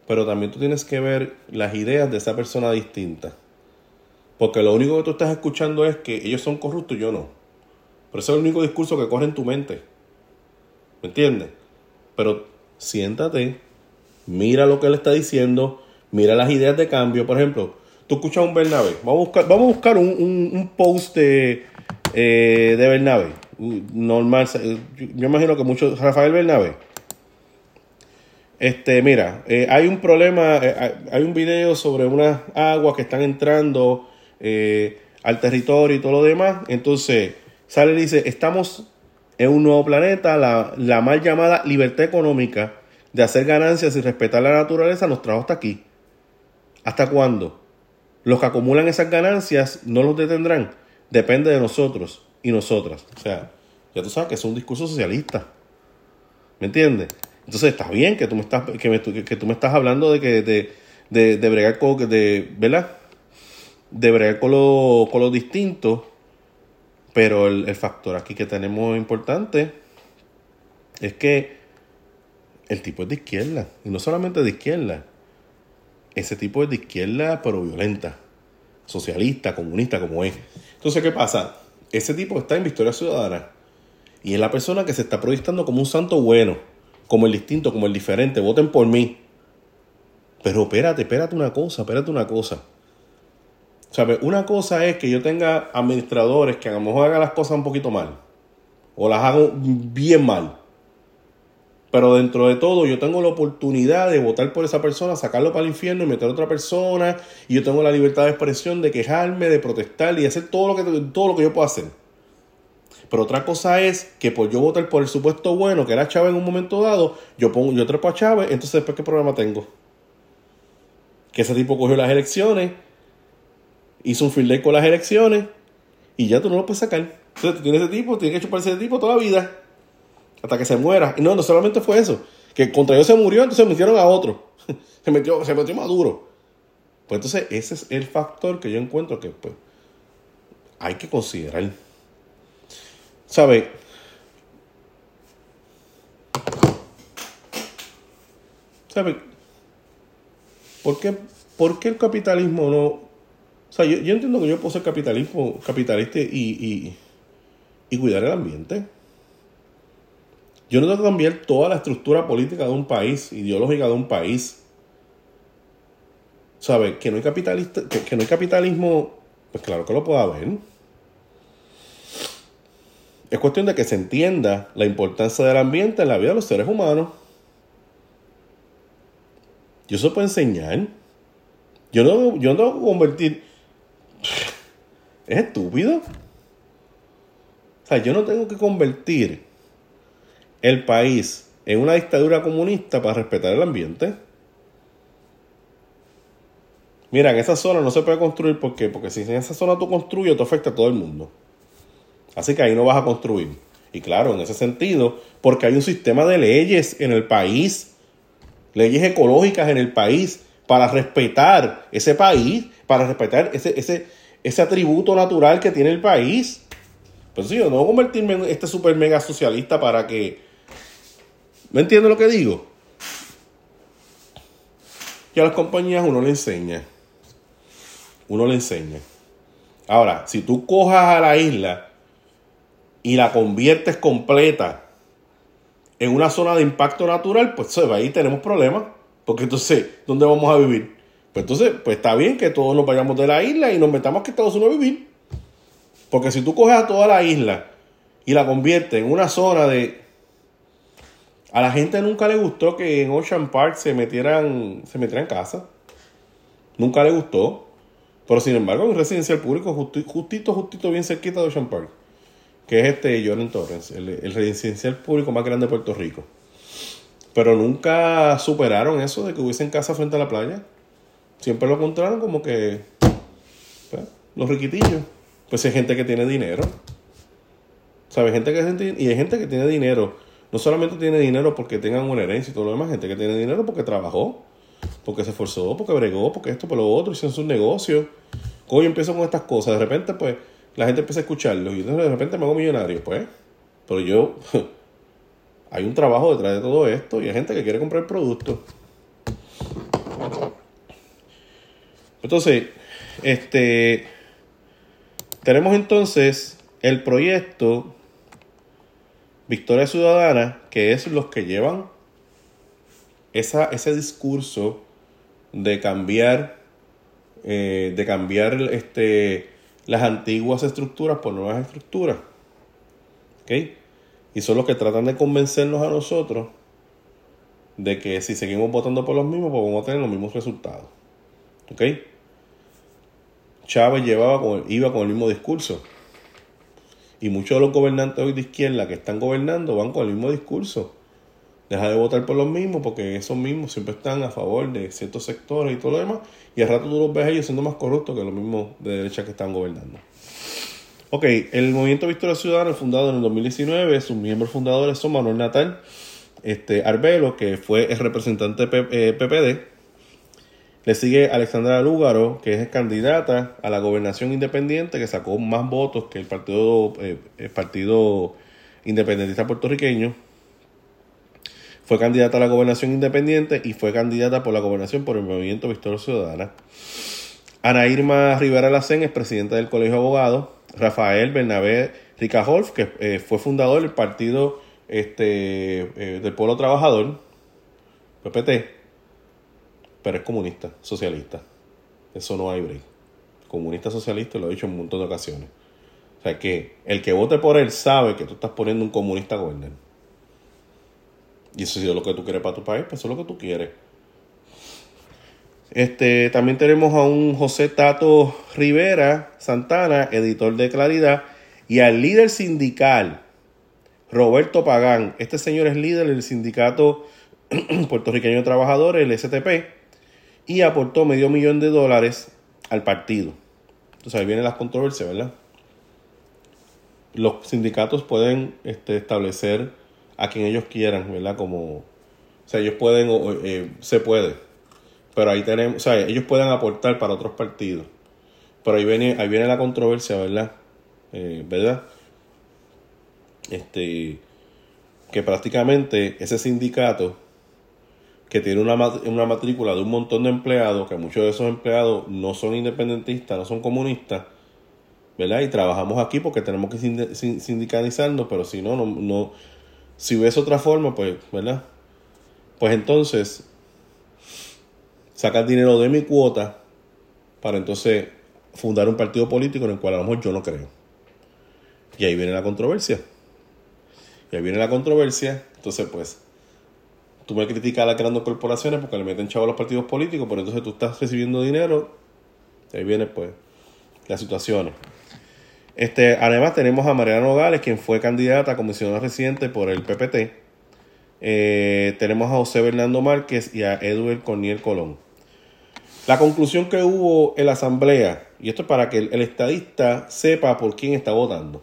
pero también tú tienes que ver las ideas de esa persona distinta. Porque lo único que tú estás escuchando es que ellos son corruptos y yo no. Pero ese es el único discurso que corre en tu mente. ¿Me entiendes? Pero siéntate, mira lo que él está diciendo, mira las ideas de cambio. Por ejemplo, tú escuchas a un Bernabé. Vamos a buscar, vamos a buscar un, post de, eh, de Bernabé. Normal. Yo imagino que muchos. Rafael Bernabé este, mira, eh, hay un problema, eh, hay un video sobre unas aguas que están entrando eh, al territorio y todo lo demás. Entonces, sale y dice, estamos en un nuevo planeta, la, la mal llamada libertad económica de hacer ganancias y respetar la naturaleza nos trajo hasta aquí. ¿Hasta cuándo? Los que acumulan esas ganancias no los detendrán. Depende de nosotros y nosotras. O sea, ya tú sabes que es un discurso socialista. ¿Me entiendes? Entonces está bien que tú me estás, que, tú me estás hablando de que de, de, de bregar con, de, ¿verdad? De bregar con lo, con lo distinto, pero el, el factor aquí que tenemos importante es que el tipo es de izquierda, y no solamente de izquierda, ese tipo es de izquierda pero violenta, socialista, comunista como es. Entonces, ¿qué pasa? Ese tipo está en Victoria Ciudadana y es la persona que se está proyectando como un santo bueno como el distinto, como el diferente, voten por mí. Pero espérate, espérate una cosa, espérate una cosa. ¿Sabes? Una cosa es que yo tenga administradores que a lo mejor hagan las cosas un poquito mal. O las hago bien mal. Pero dentro de todo yo tengo la oportunidad de votar por esa persona, sacarlo para el infierno y meter a otra persona. Y yo tengo la libertad de expresión de quejarme, de protestar y hacer todo lo que, todo lo que yo pueda hacer. Pero otra cosa es que por yo votar por el supuesto bueno, que era Chávez en un momento dado, yo pongo, yo trepo a Chávez, entonces después qué problema tengo. Que ese tipo cogió las elecciones, hizo un field con las elecciones, y ya tú no lo puedes sacar. Entonces tú tienes ese tipo, tienes que chuparse ese tipo toda la vida. Hasta que se muera. Y no, no solamente fue eso. Que contra ellos se murió, entonces metieron a otro. se metió, se metió Maduro. Pues entonces ese es el factor que yo encuentro que pues hay que considerar. ¿Sabe? ¿Sabe? ¿Por qué, ¿Por qué el capitalismo no... O sea, yo, entiendo que yo puedo ser capitalismo, capitalista y, y, y cuidar el ambiente. Yo no tengo que cambiar toda la estructura política de un país, ideológica de un país. ¿Sabe? Que no hay capitalista, que, no hay capitalismo, pues claro que lo puede haber. Es cuestión de que se entienda la importancia del ambiente en la vida de los seres humanos. Yo eso puedo enseñar. Yo no, yo no tengo que convertir. Es estúpido. O sea, yo no tengo que convertir el país en una dictadura comunista para respetar el ambiente. Mira, en esa zona no se puede construir porque si en esa zona tú construyes, te afecta a todo el mundo. Así que ahí no vas a construir. Y claro, en ese sentido, porque hay un sistema de leyes en el país, leyes ecológicas en el país, para respetar ese país, para respetar ese, ese, ese atributo natural que tiene el país. Pues sí, yo no voy a convertirme en este super mega socialista para que, ¿Me entiendes lo que digo? Y a las compañías uno le enseña. Uno le enseña. Ahora, si tú cojas a la isla y la conviertes completa en una zona de impacto natural, pues ahí tenemos problemas. Porque entonces, ¿dónde vamos a vivir? Pues entonces, pues está bien que todos nos vayamos de la isla y nos metamos que Estados Unidos a vivir. Porque si tú coges a toda la isla y la conviertes en una zona de... A la gente nunca le gustó que en Ocean Park se metieran, se metieran casa. Nunca le gustó. Pero sin embargo, un residencial público justito, justito, bien cerquita de Ocean Park. Que es este Jordan Torrens, el, el residencial público más grande de Puerto Rico. Pero nunca superaron eso de que hubiesen casa frente a la playa. Siempre lo encontraron como que pues, los riquitillos. Pues hay gente que tiene dinero. ¿Sabes? Gente que y hay gente que tiene dinero. No solamente tiene dinero porque tengan una herencia y todo lo demás, gente que tiene dinero porque trabajó, porque se esforzó, porque bregó, porque esto, por lo otro, hicieron sus negocios. Coño, empiezo con estas cosas. De repente, pues, la gente empieza a escucharlo y de repente me hago millonario, pues. Pero yo, hay un trabajo detrás de todo esto y hay gente que quiere comprar productos. Entonces, este, tenemos entonces el proyecto Victoria Ciudadana, que es los que llevan esa, ese discurso de cambiar, eh, de cambiar este, las antiguas estructuras por nuevas estructuras. Y son los que tratan de convencernos a nosotros de que si seguimos votando por los mismos, pues vamos a tener los mismos resultados. ¿Ok? Chávez llevaba con, iba con el mismo discurso. Y muchos de los gobernantes hoy de izquierda que están gobernando van con el mismo discurso. Deja de votar por los mismos porque esos mismos siempre están a favor de ciertos sectores y todo lo demás. Y al rato tú los ves ellos siendo más corruptos que los mismos de derecha que están gobernando. Ok, el Movimiento Victoria Ciudadana, fundado en el 2019, sus miembros fundadores son Manuel Natal este, Arbelo, que fue el representante PPD, eh, le sigue Alexandra Lúgaro, que es candidata a la gobernación independiente, que sacó más votos que el partido, eh, el partido independentista puertorriqueño. Fue candidata a la gobernación independiente y fue candidata por la gobernación por el Movimiento Victoria Ciudadana. Ana Irma Rivera Lacén es presidenta del Colegio de Abogados. Rafael Bernabé Ricajolf, que eh, fue fundador del Partido este, eh, del Pueblo Trabajador, PPT pero es comunista, socialista. Eso no hay break. Comunista socialista lo he dicho en un montón de ocasiones. O sea que el que vote por él sabe que tú estás poniendo un comunista a. Y eso es lo que tú quieres para tu país, pues eso es lo que tú quieres. Este, también tenemos a un José Tato Rivera Santana, editor de Claridad, y al líder sindical, Roberto Pagán. Este señor es líder del sindicato puertorriqueño de trabajadores, el STP, y aportó medio millón de dólares al partido. Entonces ahí vienen las controversias, ¿verdad? Los sindicatos pueden este, establecer a quien ellos quieran, ¿verdad? Como, o sea, ellos pueden, eh, se puede, pero ahí tenemos, o sea, ellos pueden aportar para otros partidos. Pero ahí viene, ahí viene la controversia, ¿verdad? Eh, ¿Verdad? Este, que prácticamente ese sindicato que tiene una, una matrícula de un montón de empleados, que muchos de esos empleados no son independentistas, no son comunistas, ¿verdad? Y trabajamos aquí porque tenemos que sindicalizarnos, pero si no, no, no si hubiese otra forma, pues, ¿verdad? Pues entonces, sacar dinero de mi cuota para entonces fundar un partido político en el cual a lo mejor yo no creo. Y ahí viene la controversia. Y ahí viene la controversia, entonces pues tú me criticas a las grandes corporaciones porque le meten chavo a los partidos políticos, pero entonces tú estás recibiendo dinero, ahí viene pues las situaciones. Este, además tenemos a Mariana Nogales, quien fue candidata a comisionada residente por el PPT. Eh, tenemos a José Bernardo Márquez y a Edward Corniel Colón. La conclusión que hubo en la asamblea, y esto es para que el, el estadista sepa por quién está votando,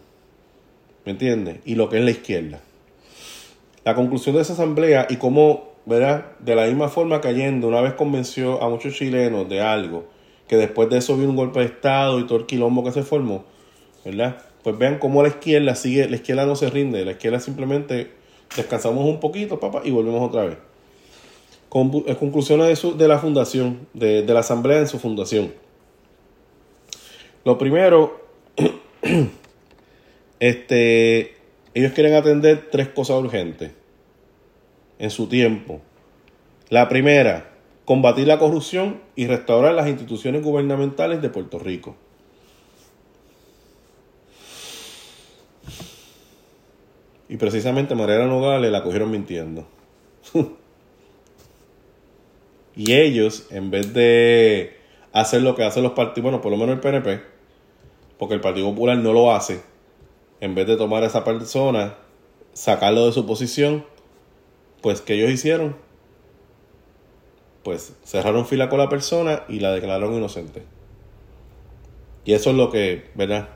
¿me entiendes? Y lo que es la izquierda la conclusión de esa asamblea y cómo, ¿verdad? De la misma forma cayendo, una vez convenció a muchos chilenos de algo, que después de eso vino un golpe de Estado y todo el quilombo que se formó, ¿verdad? Pues vean cómo la izquierda sigue, la izquierda no se rinde, la izquierda simplemente descansamos un poquito, papá, y volvemos otra vez. Eh, conclusiones de, de la fundación, de, de la asamblea en su fundación. Lo primero, este, ellos quieren atender tres cosas urgentes en su tiempo. La primera, combatir la corrupción y restaurar las instituciones gubernamentales de Puerto Rico. Y precisamente Mariana Nogales la cogieron mintiendo. y ellos, en vez de hacer lo que hacen los partidos, bueno, por lo menos el PNP, porque el Partido Popular no lo hace, en vez de tomar a esa persona, sacarlo de su posición, pues ¿qué ellos hicieron? Pues cerraron fila con la persona y la declararon inocente. Y eso es lo que, ¿verdad?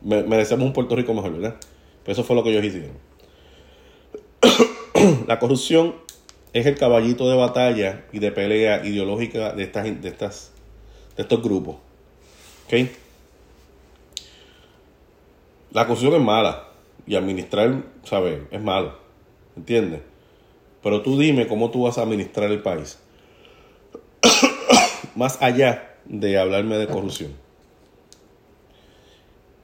Merecemos un Puerto Rico mejor, ¿verdad? Pues eso fue lo que ellos hicieron. la corrupción es el caballito de batalla y de pelea ideológica de estas, de estas, de estos grupos. ¿Ok? La corrupción es mala y administrar, ¿sabes? Es malo. ¿Entiendes? Pero tú dime cómo tú vas a administrar el país. Más allá de hablarme de corrupción.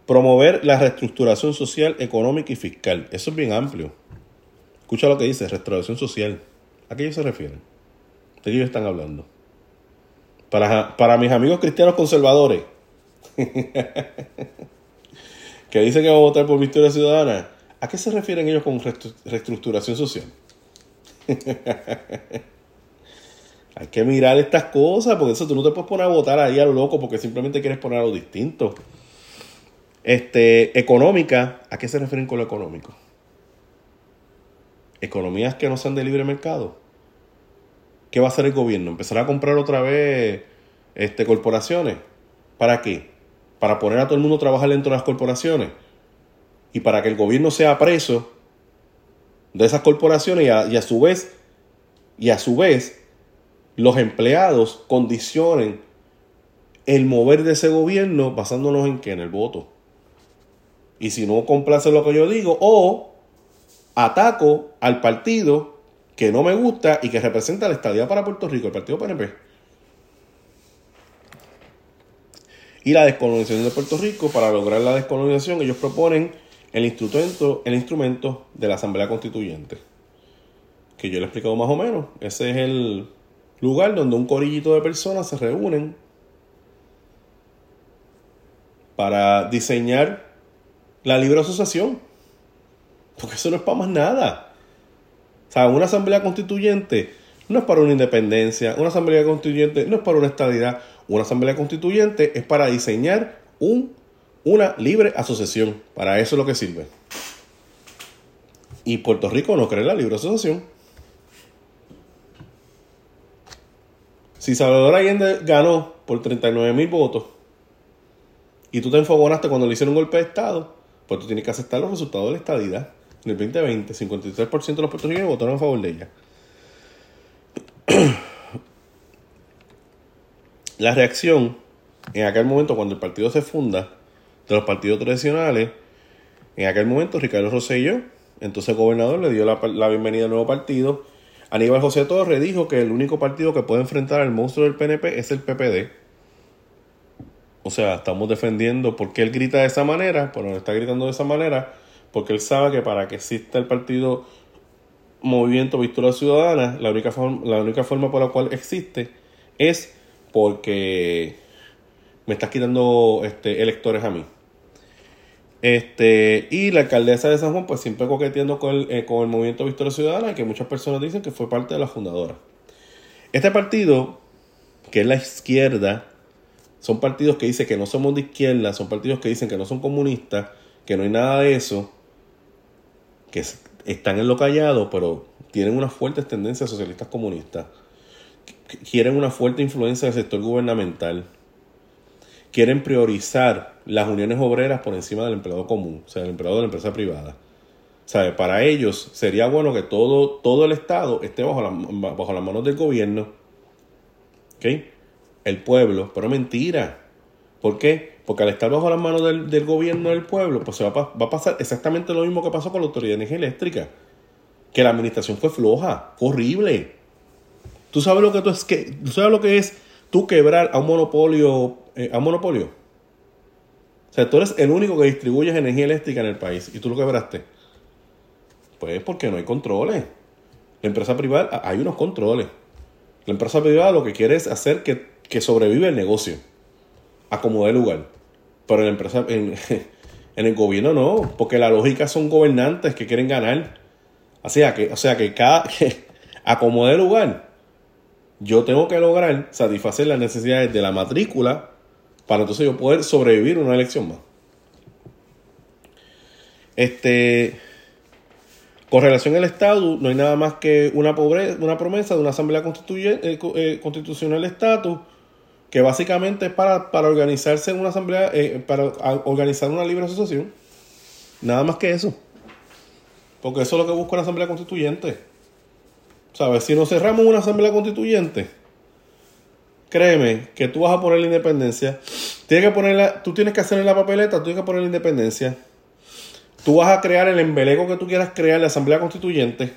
Promover la reestructuración social, económica y fiscal. Eso es bien amplio. Escucha lo que dice, restauración social. ¿A qué ellos se refieren? ¿De qué ellos están hablando? Para, para mis amigos cristianos conservadores, que dicen que van a votar por Victoria Ciudadana, ¿a qué se refieren ellos con reestructuración social? Hay que mirar estas cosas, porque eso tú no te puedes poner a votar ahí a lo loco porque simplemente quieres poner algo distinto. Este, económica, ¿a qué se refieren con lo económico? Economías que no sean de libre mercado. ¿Qué va a hacer el gobierno? ¿Empezar a comprar otra vez este, corporaciones? ¿Para qué? Para poner a todo el mundo a trabajar dentro de las corporaciones. Y para que el gobierno sea preso de esas corporaciones y a, su vez, y a su vez, los empleados condicionen el mover de ese gobierno basándonos en qué? En el voto. Y si no complace lo que yo digo, o ataco al partido que no me gusta y que representa la estadía para Puerto Rico, el partido PNP. Y la descolonización de Puerto Rico, para lograr la descolonización, ellos proponen el instrumento, el instrumento de la Asamblea Constituyente. Que yo le he explicado más o menos. Ese es el lugar donde un corillito de personas se reúnen para diseñar la libre asociación. Porque eso no es para más nada. O sea, una asamblea constituyente no es para una independencia, una asamblea constituyente no es para una estabilidad, una asamblea constituyente es para diseñar un una libre asociación. Para eso es lo que sirve. Y Puerto Rico no cree en la libre asociación. Si Salvador Allende ganó por 39 mil votos y tú te enfogonaste cuando le hicieron un golpe de Estado, pues tú tienes que aceptar los resultados de la estadidad. En el 2020, 53% de los puertorriqueños votaron a favor de ella. La reacción en aquel momento cuando el partido se funda de los partidos tradicionales. En aquel momento, Ricardo Rosselló, entonces gobernador, le dio la, bienvenida al nuevo partido. Aníbal José Torres dijo que el único partido que puede enfrentar al monstruo del PNP es el PPD. O sea, estamos defendiendo porque él grita de esa manera, pero no está gritando de esa manera, porque él sabe que para que exista el partido Movimiento Victoria Ciudadana, la única, forma, la única forma por la cual existe es porque me estás quitando este, electores a mí. Este, y la alcaldesa de San Juan, pues siempre coqueteando con el, eh, con el movimiento Victoria Ciudadana, que muchas personas dicen que fue parte de la fundadora. Este partido, que es la izquierda, son partidos que dicen que no somos de izquierda, son partidos que dicen que no son comunistas, que no hay nada de eso, que están en lo callado, pero tienen unas fuertes tendencias socialistas comunistas, quieren una fuerte influencia del sector gubernamental, quieren priorizar las uniones obreras por encima del empleado común, o sea, el empleado de la empresa privada. ¿Sabe? Para ellos sería bueno que todo, todo el Estado esté bajo, la, bajo las manos del gobierno. ¿Ok? El pueblo. Pero mentira. ¿Por qué? Porque al estar bajo las manos del, gobierno del pueblo, pues se va, va, a pasar exactamente lo mismo que pasó con la Autoridad de Energía Eléctrica. que la administración fue floja, horrible. ¿Tú sabes lo que tú es que tú sabes lo que es tú quebrar a un monopolio eh, a monopolio? O sea, tú eres el único que distribuyes energía eléctrica en el país y tú lo quebraste. Pues porque no hay controles. La empresa privada hay unos controles. La empresa privada lo que quiere es hacer que, que sobrevive el negocio, acomode el lugar. Pero en la empresa, en, en el gobierno no, porque la lógica son gobernantes que quieren ganar. O sea que, o sea que cada el lugar, yo tengo que lograr satisfacer las necesidades de la matrícula para entonces yo poder sobrevivir una elección más. Este, con relación al Estado, no hay nada más que una, una promesa de una Asamblea eh, eh, Constitucional de Estatus, que básicamente es para, para organizarse en una Asamblea, eh, para organizar una libre asociación. Nada más que eso. Porque eso es lo que busca una Asamblea Constituyente. ¿Sabes? Si nos cerramos una Asamblea Constituyente, créeme que tú vas a poner la independencia. Tienes que ponerla, tú tienes que hacer la papeleta, tú tienes que poner la independencia Tú vas a crear el embeleco que tú quieras crear, la Asamblea Constituyente,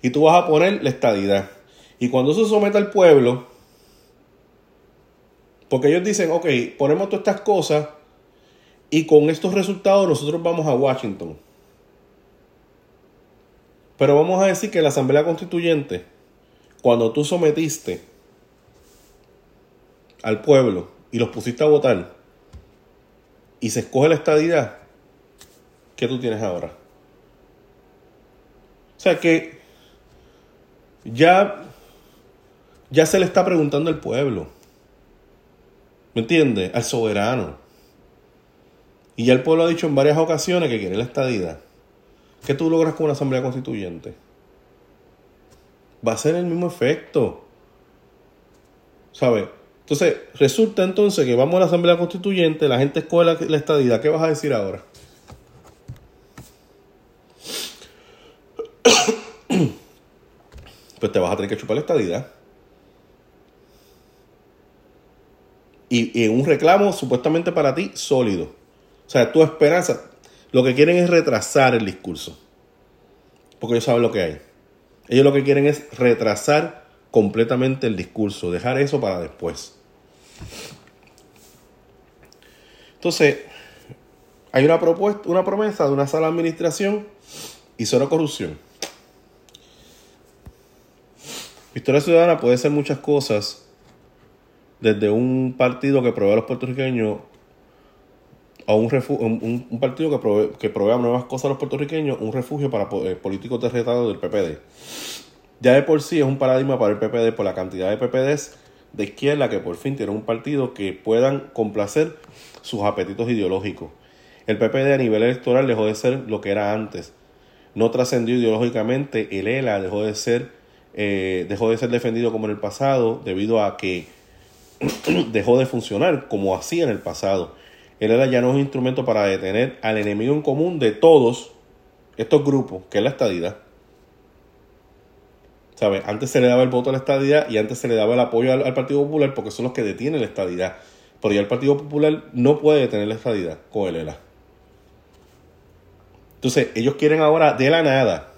y tú vas a poner la estadidad. Y cuando se someta al pueblo, porque ellos dicen, ok, ponemos todas estas cosas y con estos resultados nosotros vamos a Washington. Pero vamos a decir que la Asamblea Constituyente, cuando tú sometiste al pueblo y los pusiste a votar y se escoge la estadidad, que tú tienes ahora. O sea que ya, ya se le está preguntando al pueblo. ¿Me entiendes? Al soberano. Y ya el pueblo ha dicho en varias ocasiones que quiere la estadidad. ¿Qué tú logras con una asamblea constituyente? Va a ser el mismo efecto. ¿Sabes? Entonces, resulta entonces que vamos a la asamblea constituyente, la gente escoge la, estadidad. ¿Qué vas a decir ahora? pues te vas a tener que chupar la estadidad. Y, en un reclamo supuestamente para ti sólido. O sea, tu esperanza, lo que quieren es retrasar el discurso. Porque ellos saben lo que hay. Ellos lo que quieren es retrasar completamente el discurso, dejar eso para después. Entonces, hay una propuesta, una promesa de una sala de administración y cero corrupción. Victoria Ciudadana puede ser muchas cosas, desde un partido que provee a los puertorriqueños a un, un, partido que provee, que nuevas cosas a los puertorriqueños, un refugio para eh, políticos derretados del PPD. Ya de por sí es un paradigma para el PPD por la cantidad de PPDs de izquierda que por fin tiene un partido que puedan complacer sus apetitos ideológicos. El PPD a nivel electoral dejó de ser lo que era antes. No trascendió ideológicamente, el ELA dejó de ser eh, dejó de ser defendido como en el pasado debido a que dejó de funcionar como hacía en el pasado. Él era ya no es un instrumento para detener al enemigo en común de todos estos grupos, que es la estadidad. Antes se le daba el voto a la estadidad y antes se le daba el apoyo al, Partido Popular porque son los que detienen la estadidad. Pero ya el Partido Popular no puede detener la estadidad con el ELA. Entonces, ellos quieren ahora de la nada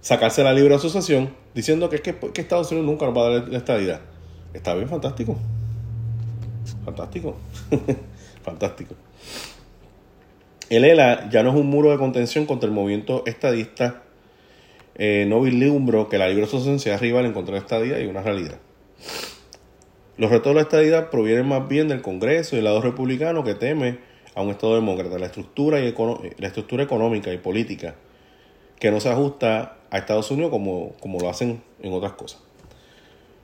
sacarse la libre asociación diciendo que, que, que Estados Unidos nunca nos va a dar la estadidad. Está bien, fantástico. Fantástico. fantástico. El ELA ya no es un muro de contención contra el movimiento estadista. Eh, no vislumbro que la libre asociación sea rival en contra de la estadía y una realidad. Los retos de la estadidad provienen más bien del Congreso y el lado republicano que teme a un Estado demócrata. La estructura, y la estructura económica y política que no se ajusta a Estados Unidos como, como lo hacen en otras cosas.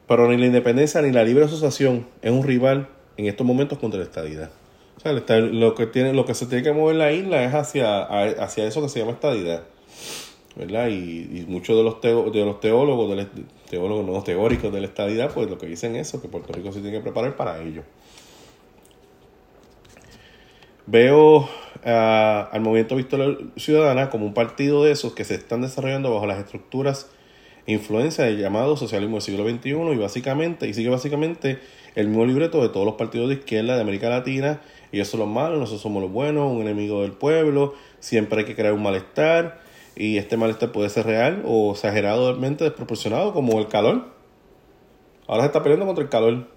Pero ni la independencia ni la libre asociación es un rival en estos momentos contra la estadidad. O sea, lo que, tiene, lo que se tiene que mover la isla es hacia, hacia eso que se llama estadidad. ¿Verdad? Y, muchos de los, de los teólogos, de teólogos no teóricos de la estadidad, pues lo que dicen es eso, que Puerto Rico se tiene que preparar para ello. Veo al movimiento Victoria Ciudadana como un partido de esos que se están desarrollando bajo las estructuras e influencia del llamado socialismo del siglo XXI y básicamente, y sigue básicamente el mismo libreto de todos los partidos de izquierda de América Latina, ellos son los malos, nosotros somos los buenos, un enemigo del pueblo, siempre hay que crear un malestar, y este malestar puede ser real o exageradamente desproporcionado como el calor. Ahora se está peleando contra el calor.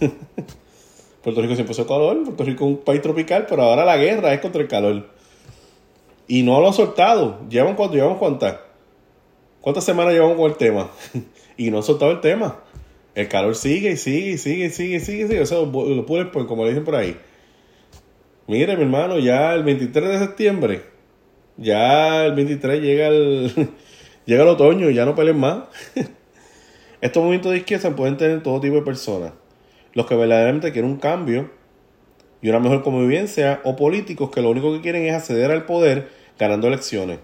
Puerto Rico siempre empezó calor, Puerto Rico es un país tropical, pero ahora la guerra es contra el calor. Y no lo han soltado. ¿Llevan cuánto? ¿Llevamos cuántas? ¿Cuántas semanas llevamos con el tema? y no han soltado el tema. El calor sigue y sigue y sigue y sigue y sigue. sigue. Eso lo pude pues, como le dicen por ahí. Mire, mi hermano, ya el 23 de septiembre, ya el 23 llega el, llega el otoño y ya no peleen más. Estos movimientos de izquierda pueden tener todo tipo de personas. Los que verdaderamente quieren un cambio y una mejor convivencia o políticos que lo único que quieren es acceder al poder ganando elecciones.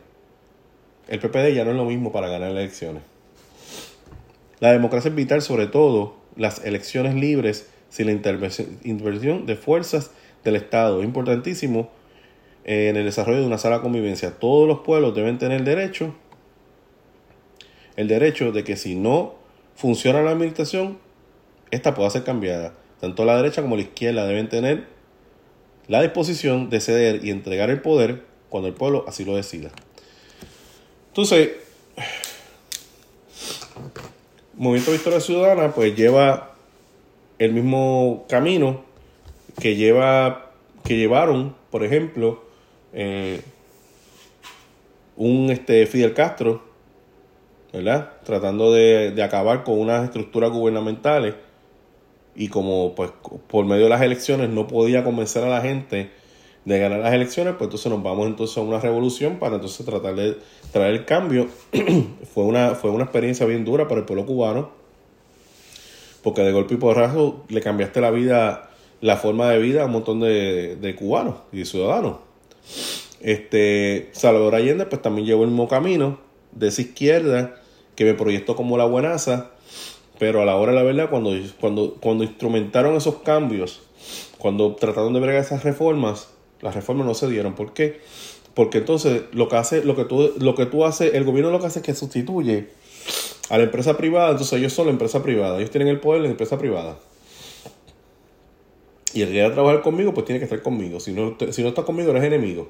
El PPD ya no es lo mismo para ganar elecciones. La democracia es vital, sobre todo las elecciones libres sin la intervención de fuerzas del Estado. Es importantísimo en el desarrollo de una sala convivencia. Todos los pueblos deben tener derecho, el derecho de que si no funciona la administración, esta pueda ser cambiada. Tanto la derecha como la izquierda deben tener la disposición de ceder y entregar el poder cuando el pueblo así lo decida. Entonces, Movimiento Victoria Ciudadana pues lleva el mismo camino que lleva que llevaron, por ejemplo, eh, un este Fidel Castro, ¿verdad? Tratando de, de acabar con unas estructuras gubernamentales y como pues por medio de las elecciones no podía convencer a la gente de ganar las elecciones, pues entonces nos vamos entonces a una revolución para entonces tratar de traer el cambio. fue, una, fue una experiencia bien dura para el pueblo cubano, porque de golpe y porrazo le cambiaste la vida, la forma de vida a un montón de, de cubanos y de ciudadanos. Este, Salvador Allende pues también llevó el mismo camino de esa izquierda que me proyectó como la buenaza, pero a la hora de la verdad cuando, cuando, cuando instrumentaron esos cambios, cuando trataron de bregar esas reformas, las reformas no se dieron. ¿Por qué? Porque entonces lo que hace, lo que tú, lo que tú haces, el gobierno lo que hace es que sustituye a la empresa privada, entonces ellos son la empresa privada, ellos tienen el poder de la empresa privada. Y el que quiera trabajar conmigo, pues tiene que estar conmigo. Si no, si no está conmigo, eres enemigo.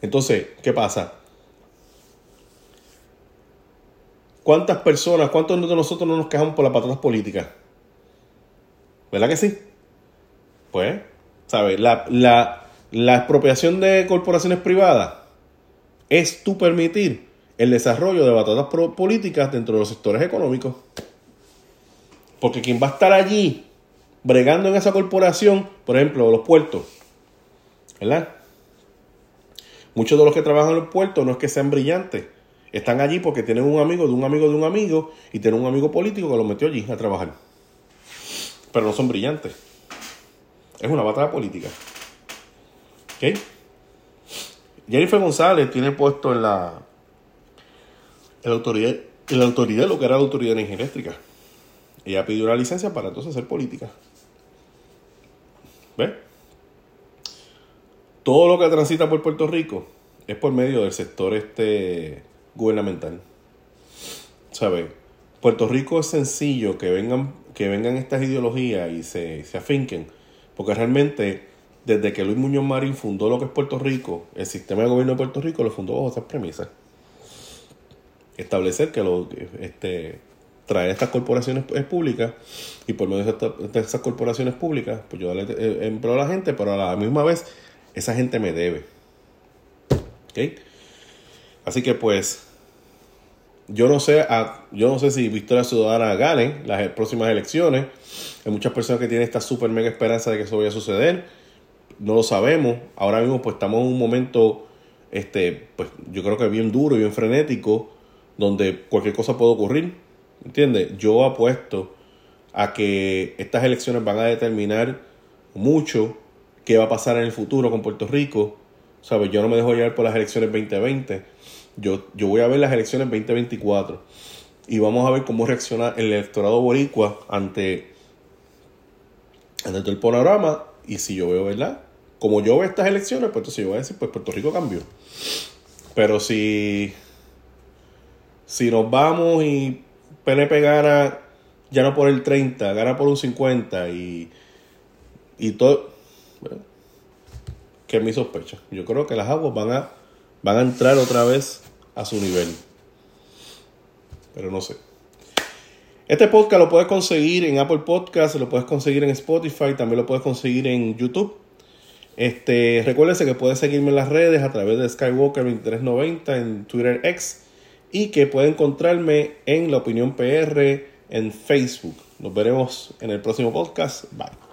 Entonces, ¿qué pasa? ¿Cuántas personas, cuántos de nosotros no nos quejamos por las patatas políticas? ¿Verdad que sí? Pues, ¿sabes? La, la, la expropiación de corporaciones privadas es tú permitir el desarrollo de batatas políticas dentro de los sectores económicos. Porque quien va a estar allí bregando en esa corporación, por ejemplo, los puertos, ¿verdad? Muchos de los que trabajan en los puertos no es que sean brillantes, están allí porque tienen un amigo de un amigo de un amigo y tienen un amigo político que los metió allí a trabajar. Pero no son brillantes. Es una batalla política. ¿Ok? Jennifer González tiene puesto en la, en la autoridad, en la autoridad lo que era la autoridad de energía eléctrica. Ella pidió una licencia para entonces hacer política. ¿Ves? Todo lo que transita por Puerto Rico es por medio del sector este gubernamental. ¿Sabes? Puerto Rico es sencillo que vengan, que vengan estas ideologías y se, se afinquen, porque realmente desde que Luis Muñoz Marín fundó lo que es Puerto Rico, el sistema de gobierno de Puerto Rico lo fundó bajo esas premisas. Establecer que lo, este, traer estas corporaciones públicas y por medio de, esas corporaciones públicas, pues yo darle eh, empleo a la gente, pero a la misma vez esa gente me debe. ¿Ok? Así que pues yo no sé yo no sé si Victoria Ciudadana gane las próximas elecciones. Hay muchas personas que tienen esta super mega esperanza de que eso vaya a suceder no lo sabemos. Ahora mismo pues estamos en un momento, este, pues yo creo que bien duro y bien frenético, donde cualquier cosa puede ocurrir. ¿Entiendes? Yo apuesto a que estas elecciones van a determinar mucho qué va a pasar en el futuro con Puerto Rico. ¿Sabes? Yo no me dejo llevar por las elecciones 2020. Yo, yo voy a ver las elecciones 2024. Y vamos a ver cómo reacciona el electorado boricua ante, ante todo el panorama. Y si yo veo, ¿verdad? como yo veo estas elecciones, pues entonces yo voy a decir, pues Puerto Rico cambió. Pero si, si nos vamos y PNP gana ya no por el 30, gana por un 50 y, y todo, que es mi sospecha. Yo creo que las aguas van a, van a entrar otra vez a su nivel. Pero no sé. Este podcast lo puedes conseguir en Apple Podcast, lo puedes conseguir en Spotify, también lo puedes conseguir en YouTube. Este, recuérdense que puedes seguirme en las redes a través de Skywalker2390 en Twitter X y que puede encontrarme en La Opinión PR en Facebook. Nos veremos en el próximo podcast. Bye.